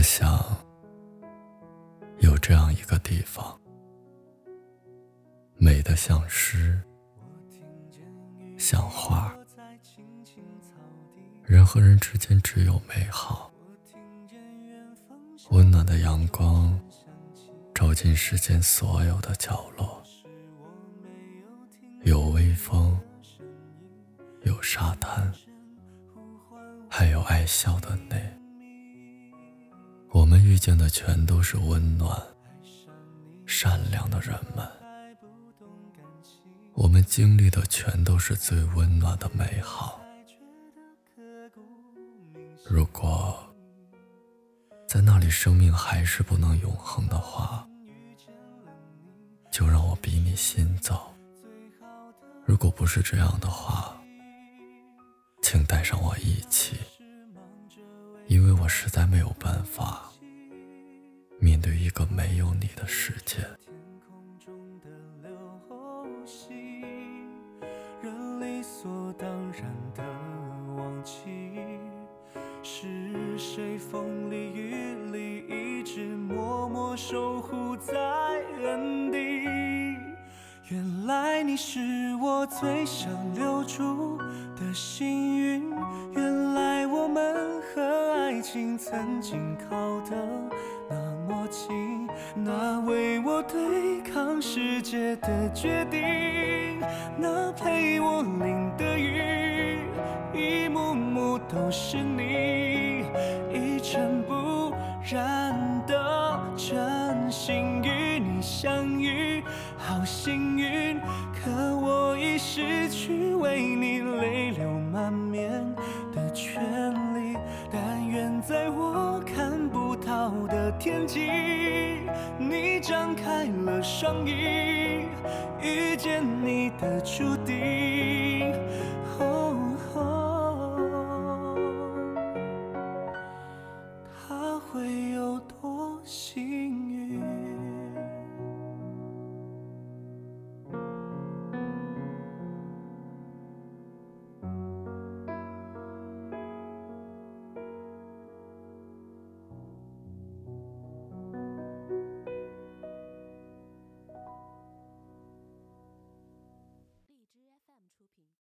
我想有这样一个地方美的像诗像画人和人之间只有美好温暖的阳光照进世间所有的角落有微风有沙滩还有爱笑的你遇见的全都是温暖、善良的人们，我们经历的全都是最温暖的美好。如果在那里生命还是不能永恒的话，就让我比你先走。如果不是这样的话，请带上我一起，因为我实在没有办法面对一个没有你的世界。人理所当然的忘记。是谁风里雨里一直默默守护在原地？原来你是我最想留住的幸运。原来我们和爱情曾经靠得那么近，那为我对抗世界的决定，那陪我淋的雨，一幕幕都是你。一尘不染的真心与你相遇，好幸运。可我已失去为你泪流满面的权利。天际，你张开了双翼，遇见你的注定。他会有多幸